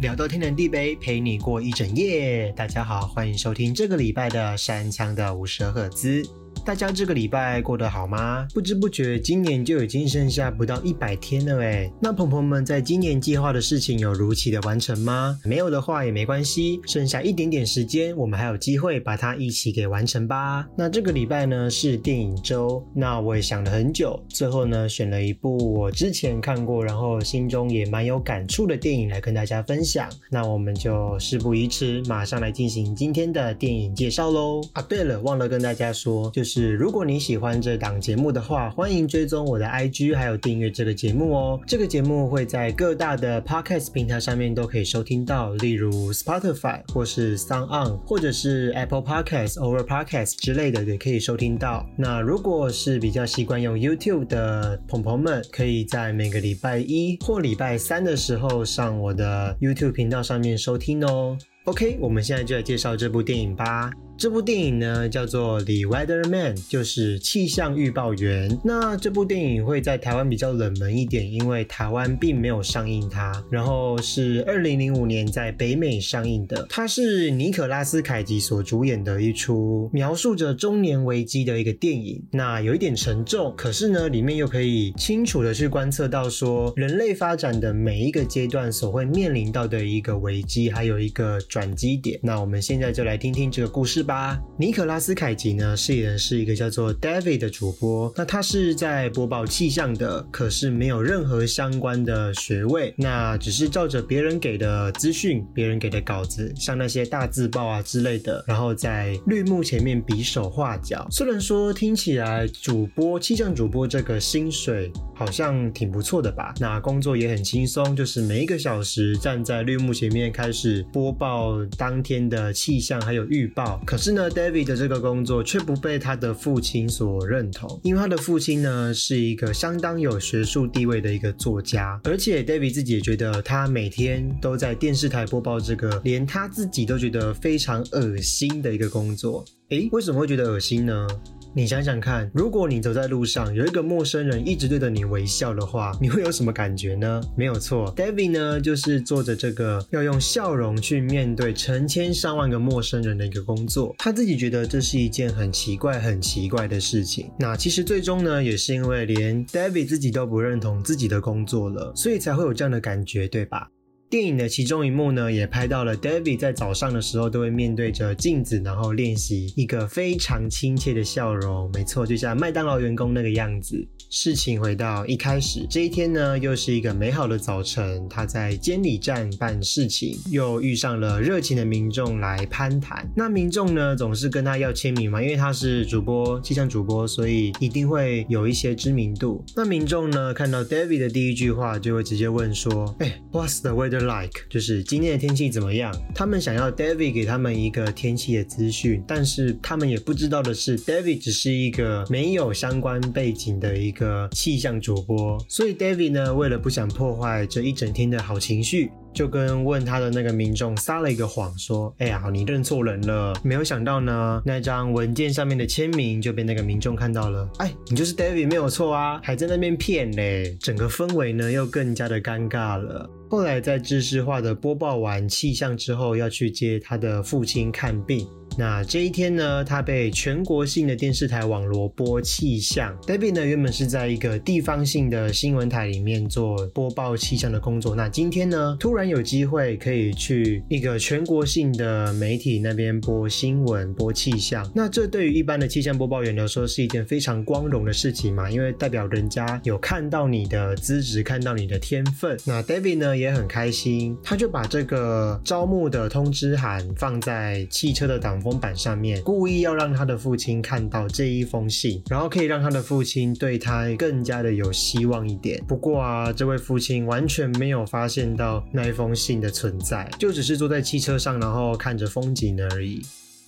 聊到天南地北，陪你过一整夜。大家好，欢迎收听这个礼拜的山枪的五十赫兹。大家这个礼拜过得好吗？不知不觉，今年就已经剩下不到一百天了诶。那鹏鹏们在今年计划的事情有如期的完成吗？没有的话也没关系，剩下一点点时间，我们还有机会把它一起给完成吧。那这个礼拜呢是电影周，那我也想了很久，最后呢选了一部我之前看过，然后心中也蛮有感触的电影来跟大家分享。那我们就事不宜迟，马上来进行今天的电影介绍喽。啊，对了，忘了跟大家说，就是。是，如果你喜欢这档节目的话，欢迎追踪我的 IG，还有订阅这个节目哦。这个节目会在各大的 Podcast 平台上面都可以收听到，例如 Spotify 或是 Sound On，或者是 Apple Podcast、Over Podcast 之类的也可以收听到。那如果是比较习惯用 YouTube 的朋朋们，可以在每个礼拜一或礼拜三的时候上我的 YouTube 频道上面收听哦。OK，我们现在就来介绍这部电影吧。这部电影呢叫做《The Weatherman》，就是气象预报员。那这部电影会在台湾比较冷门一点，因为台湾并没有上映它。然后是二零零五年在北美上映的。它是尼可拉斯凯奇所主演的一出描述着中年危机的一个电影。那有一点沉重，可是呢，里面又可以清楚的去观测到说人类发展的每一个阶段所会面临到的一个危机，还有一个转机点。那我们现在就来听听这个故事。八，尼可拉斯凯奇呢饰演的是一个叫做 David 的主播，那他是在播报气象的，可是没有任何相关的学位，那只是照着别人给的资讯、别人给的稿子，像那些大字报啊之类的，然后在绿幕前面比手画脚。虽然说听起来主播气象主播这个薪水好像挺不错的吧，那工作也很轻松，就是每一个小时站在绿幕前面开始播报当天的气象还有预报。可可是呢，David 的这个工作却不被他的父亲所认同，因为他的父亲呢是一个相当有学术地位的一个作家，而且 David 自己也觉得他每天都在电视台播报这个连他自己都觉得非常恶心的一个工作。诶，为什么会觉得恶心呢？你想想看，如果你走在路上，有一个陌生人一直对着你微笑的话，你会有什么感觉呢？没有错，David 呢就是做着这个要用笑容去面对成千上万个陌生人的一个工作。他自己觉得这是一件很奇怪、很奇怪的事情。那其实最终呢，也是因为连 David 自己都不认同自己的工作了，所以才会有这样的感觉，对吧？电影的其中一幕呢，也拍到了 David 在早上的时候都会面对着镜子，然后练习一个非常亲切的笑容。没错，就像麦当劳员工那个样子。事情回到一开始，这一天呢，又是一个美好的早晨。他在监理站办事情，又遇上了热情的民众来攀谈。那民众呢，总是跟他要签名嘛，因为他是主播，气象主播，所以一定会有一些知名度。那民众呢，看到 David 的第一句话，就会直接问说：“哎，What's the weather like？” 就是今天的天气怎么样？他们想要 David 给他们一个天气的资讯，但是他们也不知道的是，David 只是一个没有相关背景的一。个气象主播，所以 David 呢，为了不想破坏这一整天的好情绪，就跟问他的那个民众撒了一个谎，说：“哎呀，你认错人了。”没有想到呢，那张文件上面的签名就被那个民众看到了。哎，你就是 David 没有错啊，还在那边骗嘞！整个氛围呢，又更加的尴尬了。后来在知识化的播报完气象之后，要去接他的父亲看病。那这一天呢，他被全国性的电视台网罗播气象。David 呢，原本是在一个地方性的新闻台里面做播报气象的工作。那今天呢，突然有机会可以去一个全国性的媒体那边播新闻、播气象。那这对于一般的气象播报员来说是一件非常光荣的事情嘛，因为代表人家有看到你的资质，看到你的天分。那 David 呢也很开心，他就把这个招募的通知函放在汽车的挡。封板上面故意要让他的父亲看到这一封信，然后可以让他的父亲对他更加的有希望一点。不过啊，这位父亲完全没有发现到那一封信的存在，就只是坐在汽车上，然后看着风景而已。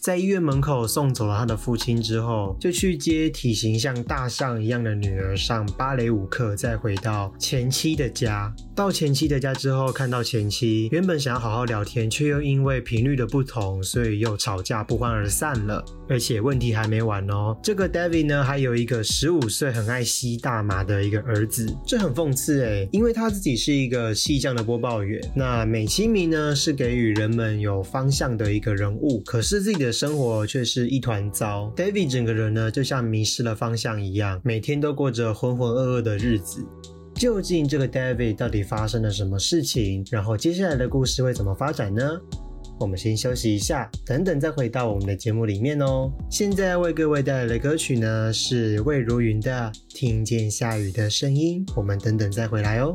在医院门口送走了他的父亲之后，就去接体型像大象一样的女儿上芭蕾舞课，再回到前妻的家。到前妻的家之后，看到前妻原本想要好好聊天，却又因为频率的不同，所以又吵架不欢而散了。而且问题还没完哦，这个 David 呢，还有一个十五岁很爱吸大麻的一个儿子，这很讽刺诶，因为他自己是一个气象的播报员，那美其名呢是给予人们有方向的一个人物，可是自己的生活却是一团糟。David 整个人呢，就像迷失了方向一样，每天都过着浑浑噩噩的日子。究竟这个 David 到底发生了什么事情？然后接下来的故事会怎么发展呢？我们先休息一下，等等再回到我们的节目里面哦。现在为各位带来的歌曲呢是魏如云的《听见下雨的声音》，我们等等再回来哦。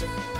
定。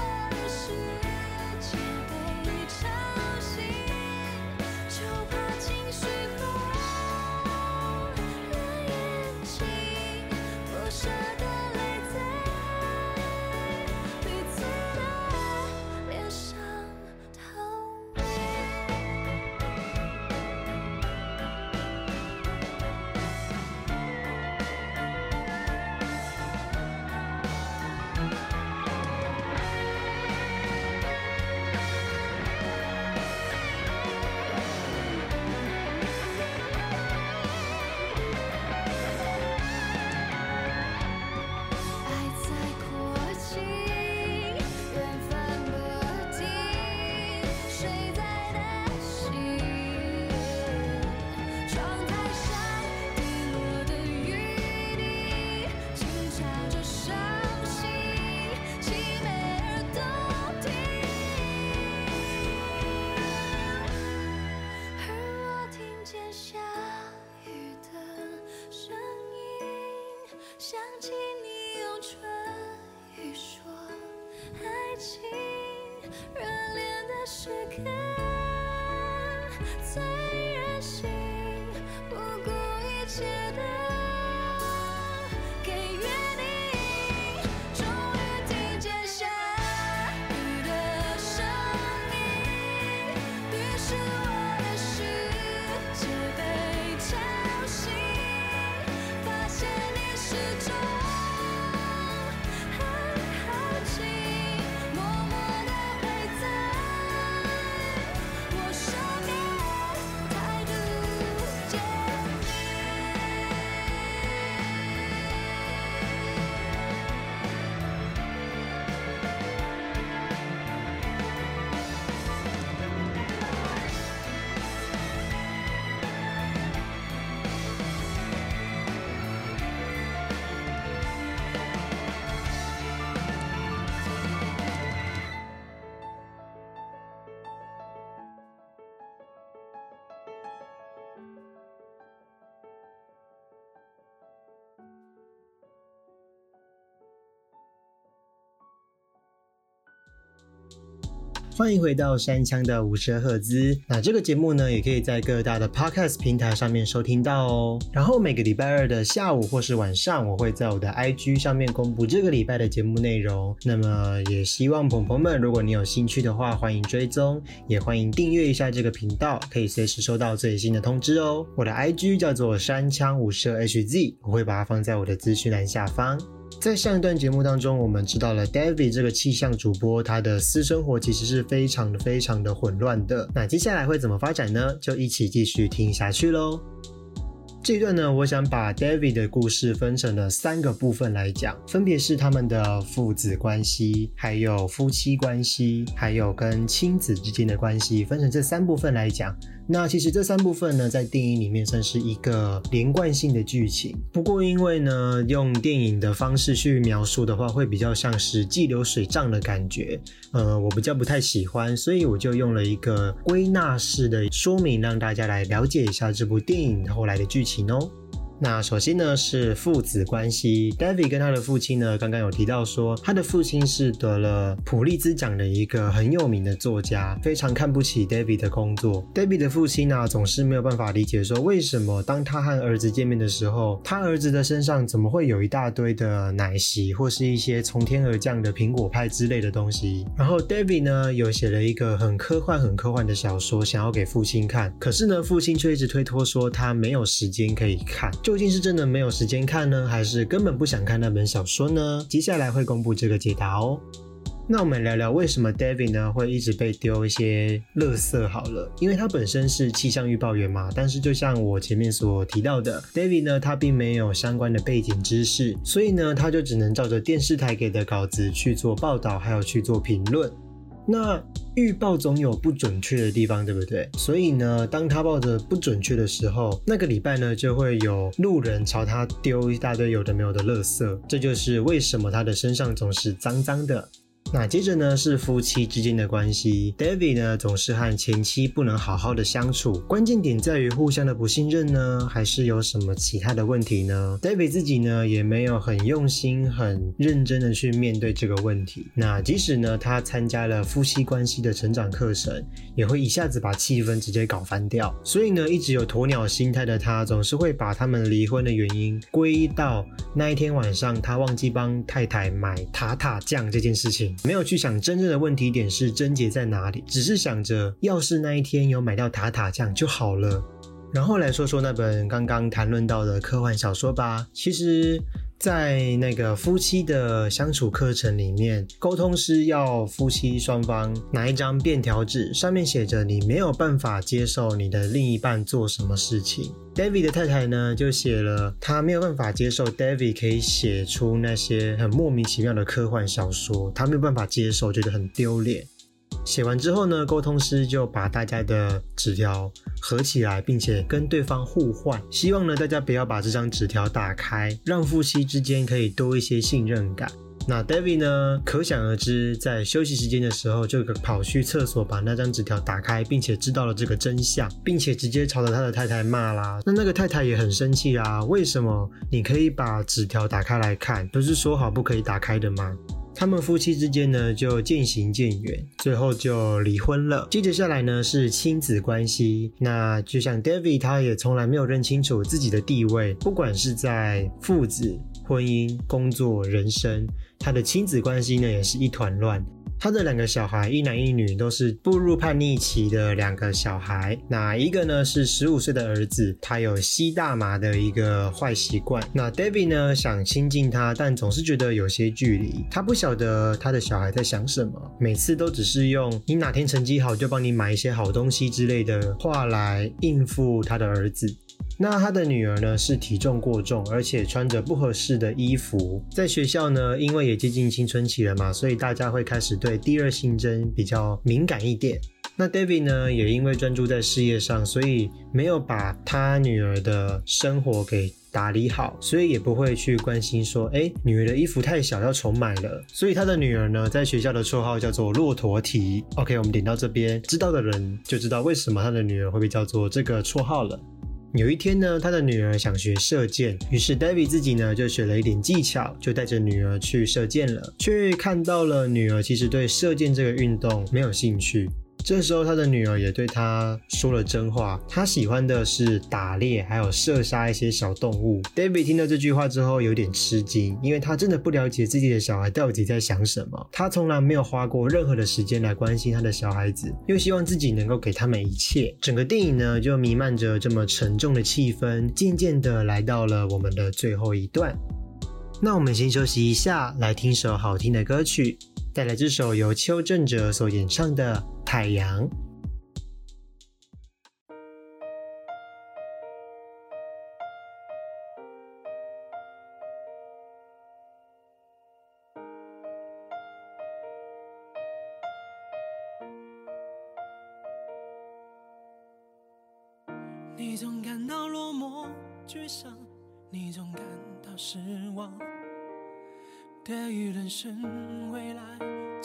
欢迎回到山枪的五十赫兹。那这个节目呢，也可以在各大的 podcast 平台上面收听到哦。然后每个礼拜二的下午或是晚上，我会在我的 IG 上面公布这个礼拜的节目内容。那么也希望朋友们，如果你有兴趣的话，欢迎追踪，也欢迎订阅一下这个频道，可以随时收到最新的通知哦。我的 IG 叫做山枪五十 HZ，我会把它放在我的资讯栏下方。在上一段节目当中，我们知道了 David 这个气象主播，他的私生活其实是非常的非常的混乱的。那接下来会怎么发展呢？就一起继续听下去喽。这一段呢，我想把 David 的故事分成了三个部分来讲，分别是他们的父子关系，还有夫妻关系，还有跟亲子之间的关系，分成这三部分来讲。那其实这三部分呢，在电影里面算是一个连贯性的剧情。不过因为呢，用电影的方式去描述的话，会比较像是记流水账的感觉，呃，我比较不太喜欢，所以我就用了一个归纳式的说明，让大家来了解一下这部电影后来的剧情哦。那首先呢是父子关系，David 跟他的父亲呢，刚刚有提到说，他的父亲是得了普利兹奖的一个很有名的作家，非常看不起 David 的工作。David 的父亲呢，总是没有办法理解说，为什么当他和儿子见面的时候，他儿子的身上怎么会有一大堆的奶昔，或是一些从天而降的苹果派之类的东西？然后 David 呢，有写了一个很科幻、很科幻的小说，想要给父亲看，可是呢，父亲却一直推脱说他没有时间可以看。究竟是真的没有时间看呢，还是根本不想看那本小说呢？接下来会公布这个解答哦。那我们聊聊为什么 David 呢会一直被丢一些垃圾好了，因为他本身是气象预报员嘛。但是就像我前面所提到的，David 呢他并没有相关的背景知识，所以呢他就只能照着电视台给的稿子去做报道，还有去做评论。那预报总有不准确的地方，对不对？所以呢，当他报的不准确的时候，那个礼拜呢，就会有路人朝他丢一大堆有的没有的垃圾。这就是为什么他的身上总是脏脏的。那接着呢是夫妻之间的关系，David 呢总是和前妻不能好好的相处，关键点在于互相的不信任呢，还是有什么其他的问题呢？David 自己呢也没有很用心、很认真的去面对这个问题。那即使呢他参加了夫妻关系的成长课程，也会一下子把气氛直接搞翻掉。所以呢一直有鸵鸟心态的他，总是会把他们离婚的原因归到那一天晚上他忘记帮太太买塔塔酱这件事情。没有去想真正的问题点是症结在哪里，只是想着要是那一天有买到塔塔酱就好了。然后来说说那本刚刚谈论到的科幻小说吧。其实，在那个夫妻的相处课程里面，沟通师要夫妻双方拿一张便条纸，上面写着你没有办法接受你的另一半做什么事情。David 的太太呢，就写了她没有办法接受 David 可以写出那些很莫名其妙的科幻小说，她没有办法接受，觉得很丢脸。写完之后呢，沟通师就把大家的纸条合起来，并且跟对方互换，希望呢大家不要把这张纸条打开，让夫妻之间可以多一些信任感。那 David 呢，可想而知，在休息时间的时候就跑去厕所把那张纸条打开，并且知道了这个真相，并且直接朝着他的太太骂啦。那那个太太也很生气啦，为什么你可以把纸条打开来看？不是说好不可以打开的吗？他们夫妻之间呢就渐行渐远，最后就离婚了。接着下来呢是亲子关系，那就像 David，他也从来没有认清楚自己的地位，不管是在父子、婚姻、工作、人生，他的亲子关系呢也是一团乱。他的两个小孩，一男一女，都是步入叛逆期的两个小孩。那一个呢是十五岁的儿子，他有吸大麻的一个坏习惯。那 David 呢想亲近他，但总是觉得有些距离。他不晓得他的小孩在想什么，每次都只是用“你哪天成绩好就帮你买一些好东西”之类的话来应付他的儿子。那他的女儿呢是体重过重，而且穿着不合适的衣服。在学校呢，因为也接近青春期了嘛，所以大家会开始对第二性征比较敏感一点。那 David 呢，也因为专注在事业上，所以没有把他女儿的生活给打理好，所以也不会去关心说，哎，女儿的衣服太小要重买了。所以他的女儿呢，在学校的绰号叫做骆驼蹄。OK，我们点到这边，知道的人就知道为什么他的女儿会被叫做这个绰号了。有一天呢，他的女儿想学射箭，于是 David 自己呢就学了一点技巧，就带着女儿去射箭了，却看到了女儿其实对射箭这个运动没有兴趣。这时候，他的女儿也对他说了真话。他喜欢的是打猎，还有射杀一些小动物。David 听到这句话之后，有点吃惊，因为他真的不了解自己的小孩到底在想什么。他从来没有花过任何的时间来关心他的小孩子，又希望自己能够给他们一切。整个电影呢，就弥漫着这么沉重的气氛，渐渐的来到了我们的最后一段。那我们先休息一下，来听首好听的歌曲。带来这首由邱正哲所演唱的《太阳》。你总感到落寞、沮丧，你总感到失望。对于人生，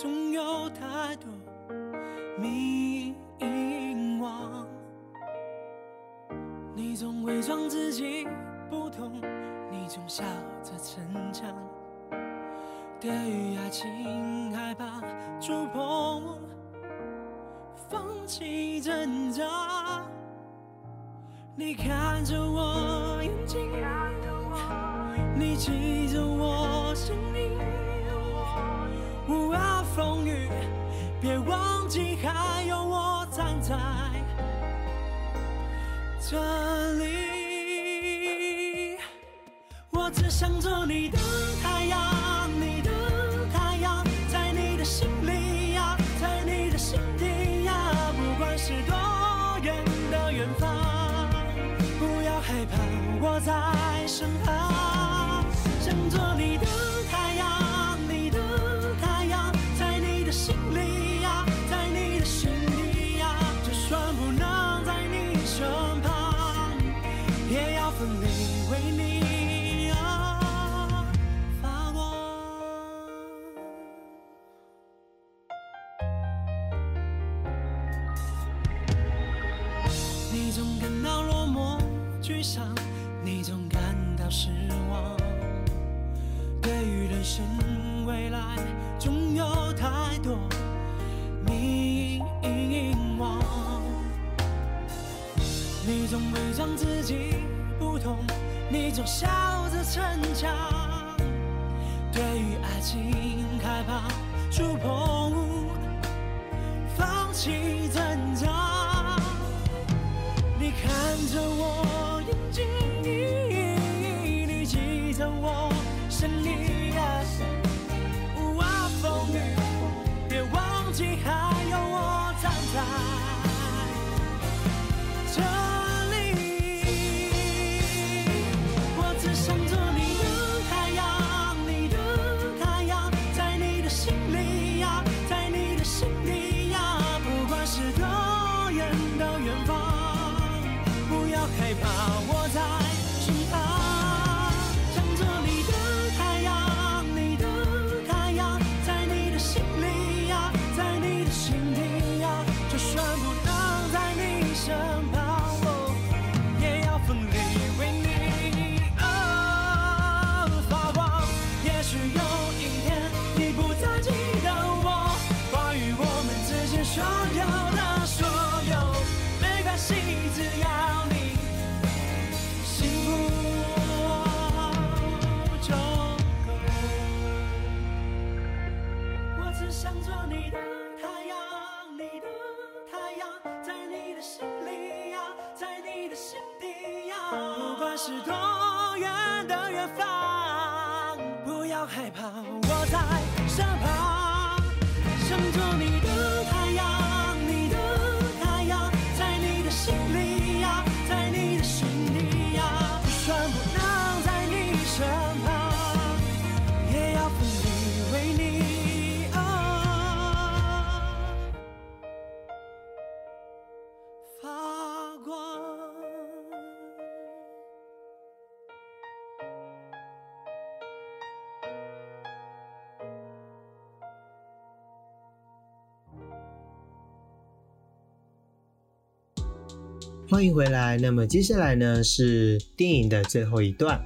总有太多迷惘。你总伪装自己不懂，你总笑着逞强。对于爱情害怕触碰，放弃挣扎。你看着我眼睛，你记着我心里。风雨，别忘记还有我站在这里。我只想做你的太阳，你的太阳，在你的心里呀，在你的心底呀，不管是多远的远方，不要害怕，我在身旁，欢迎回来。那么接下来呢是电影的最后一段。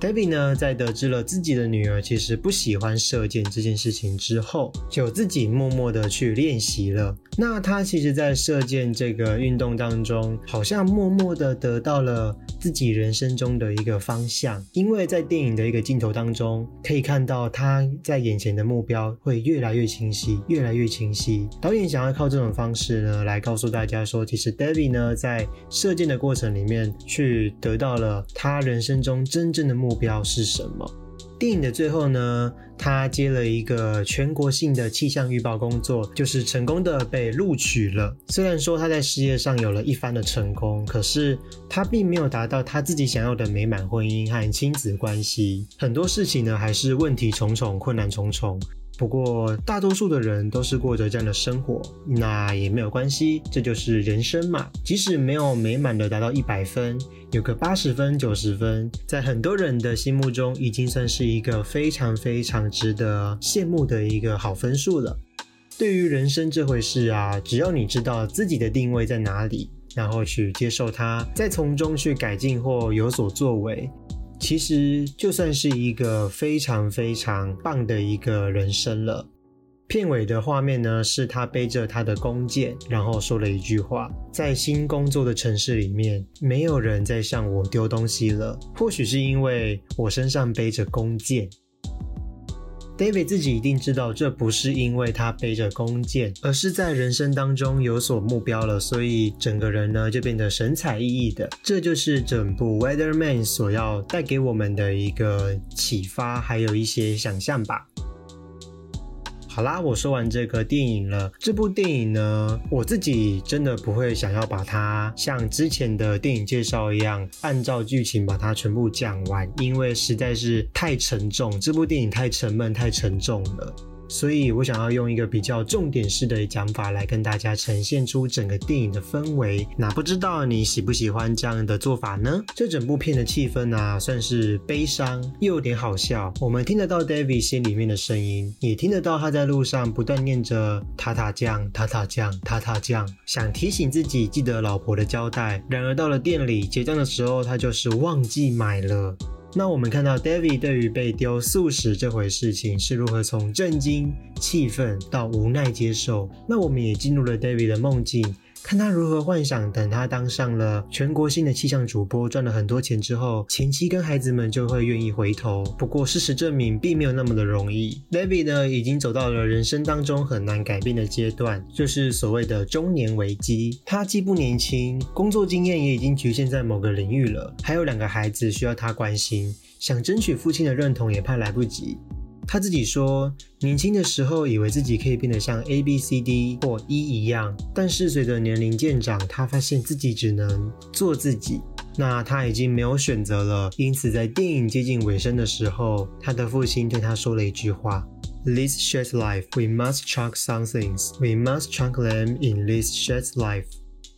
Debbie 呢，在得知了自己的女儿其实不喜欢射箭这件事情之后，就自己默默的去练习了。那她其实，在射箭这个运动当中，好像默默的得到了自己人生中的一个方向。因为在电影的一个镜头当中，可以看到她在眼前的目标会越来越清晰，越来越清晰。导演想要靠这种方式呢，来告诉大家说，其实 Debbie 呢，在射箭的过程里面，去得到了她人生中真正的目。目标是什么？电影的最后呢，他接了一个全国性的气象预报工作，就是成功的被录取了。虽然说他在事业上有了一番的成功，可是他并没有达到他自己想要的美满婚姻和亲子关系，很多事情呢还是问题重重，困难重重。不过，大多数的人都是过着这样的生活，那也没有关系，这就是人生嘛。即使没有美满的达到一百分，有个八十分、九十分，在很多人的心目中，已经算是一个非常非常值得羡慕的一个好分数了。对于人生这回事啊，只要你知道自己的定位在哪里，然后去接受它，再从中去改进或有所作为。其实就算是一个非常非常棒的一个人生了。片尾的画面呢，是他背着他的弓箭，然后说了一句话：“在新工作的城市里面，没有人在向我丢东西了。或许是因为我身上背着弓箭。” David 自己一定知道，这不是因为他背着弓箭，而是在人生当中有所目标了，所以整个人呢就变得神采奕奕的。这就是整部《Weatherman》所要带给我们的一个启发，还有一些想象吧。好啦，我说完这个电影了。这部电影呢，我自己真的不会想要把它像之前的电影介绍一样，按照剧情把它全部讲完，因为实在是太沉重。这部电影太沉闷、太沉重了。所以我想要用一个比较重点式的讲法来跟大家呈现出整个电影的氛围。那不知道你喜不喜欢这样的做法呢？这整部片的气氛啊，算是悲伤又有点好笑。我们听得到 David 心里面的声音，也听得到他在路上不断念着“塔塔酱，塔塔酱，塔塔酱”，想提醒自己记得老婆的交代。然而到了店里结账的时候，他就是忘记买了。那我们看到 David 对于被丢素食这回事情是如何从震惊、气愤到无奈接受。那我们也进入了 David 的梦境。看他如何幻想，等他当上了全国性的气象主播，赚了很多钱之后，前妻跟孩子们就会愿意回头。不过事实证明，并没有那么的容易。David 呢，已经走到了人生当中很难改变的阶段，就是所谓的中年危机。他既不年轻，工作经验也已经局限在某个领域了，还有两个孩子需要他关心，想争取父亲的认同也怕来不及。他自己说，年轻的时候以为自己可以变得像 A、B、C、D 或 E 一样，但是随着年龄渐长，他发现自己只能做自己。那他已经没有选择了，因此在电影接近尾声的时候，他的父亲对他说了一句话：“This short life, we must chuck some things. We must chuck them in this short life.”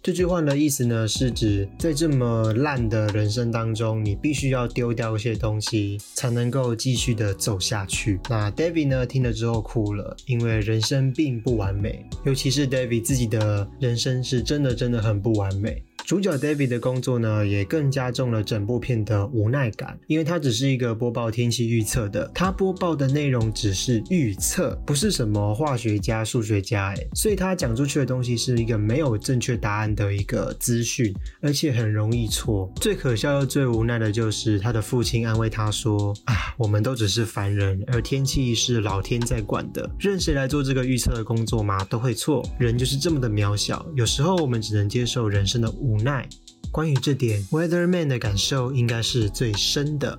这句话的意思呢，是指在这么烂的人生当中，你必须要丢掉一些东西，才能够继续的走下去。那 David 呢，听了之后哭了，因为人生并不完美，尤其是 David 自己的人生是真的真的很不完美。主角 David 的工作呢，也更加重了整部片的无奈感，因为他只是一个播报天气预测的，他播报的内容只是预测，不是什么化学家、数学家，哎，所以他讲出去的东西是一个没有正确答案的一个资讯，而且很容易错。最可笑又最无奈的就是他的父亲安慰他说：“啊，我们都只是凡人，而天气是老天在管的，任谁来做这个预测的工作嘛，都会错。人就是这么的渺小，有时候我们只能接受人生的无。”奈，关于这点，Weatherman 的感受应该是最深的。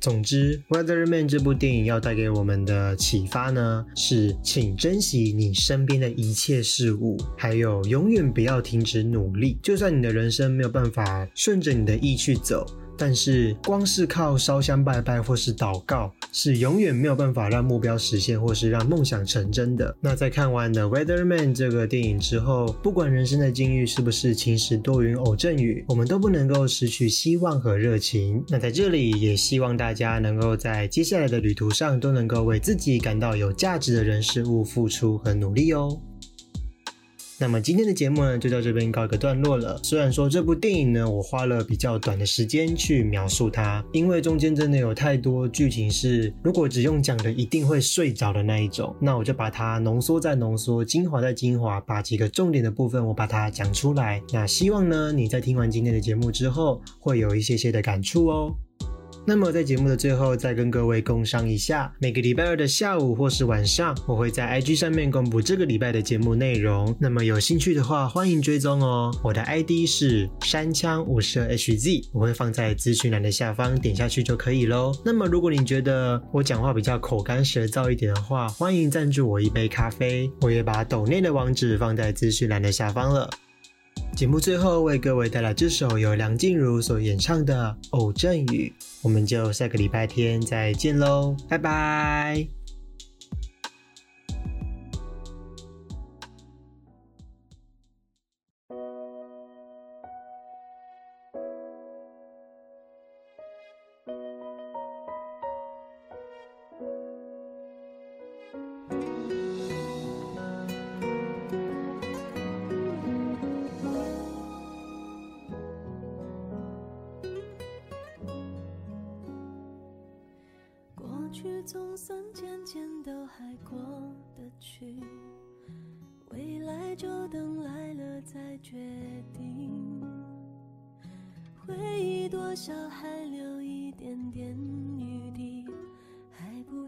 总之，Weatherman 这部电影要带给我们的启发呢，是请珍惜你身边的一切事物，还有永远不要停止努力。就算你的人生没有办法顺着你的意去走。但是，光是靠烧香拜拜或是祷告，是永远没有办法让目标实现或是让梦想成真的。那在看完《The Weatherman》这个电影之后，不管人生的境遇是不是晴时多云偶阵雨，我们都不能够失去希望和热情。那在这里，也希望大家能够在接下来的旅途上，都能够为自己感到有价值的人事物付出和努力哦。那么今天的节目呢，就到这边告一个段落了。虽然说这部电影呢，我花了比较短的时间去描述它，因为中间真的有太多剧情是，如果只用讲的，一定会睡着的那一种。那我就把它浓缩再浓缩，精华再精华，把几个重点的部分我把它讲出来。那希望呢，你在听完今天的节目之后，会有一些些的感触哦。那么在节目的最后，再跟各位共商一下，每个礼拜二的下午或是晚上，我会在 IG 上面公布这个礼拜的节目内容。那么有兴趣的话，欢迎追踪哦。我的 ID 是山枪五十 HZ，我会放在资讯栏的下方，点下去就可以喽。那么如果你觉得我讲话比较口干舌燥一点的话，欢迎赞助我一杯咖啡，我也把抖内的网址放在资讯栏的下方了。节目最后为各位带来这首由梁静茹所演唱的《偶阵雨》，我们就下个礼拜天再见喽，拜拜。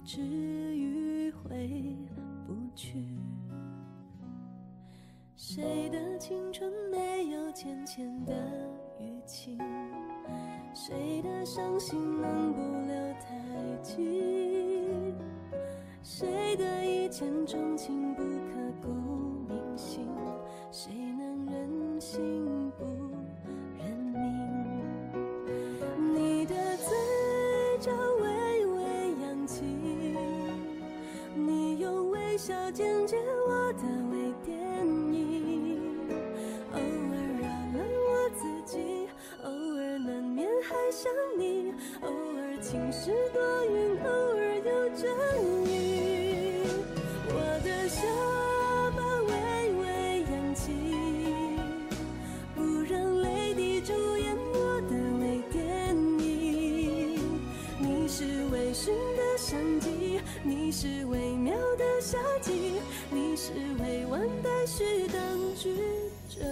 至于回不去。谁的青春没有浅浅的淤青？谁的伤心能不留太迹？谁的一见钟情晴时多云，偶尔有阵雨。我的下巴微微扬起，不让泪滴主演我的微电影。你是微醺的相机，你是微妙的夏季，你是未完待续当剧者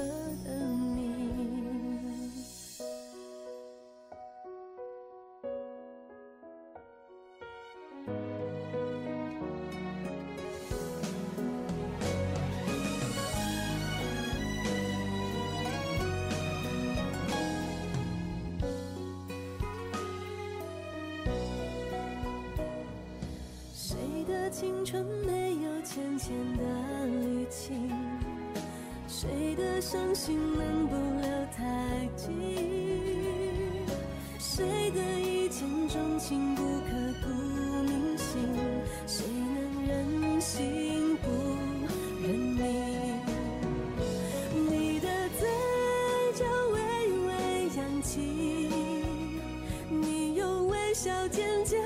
渐渐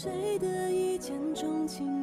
谁的一见钟情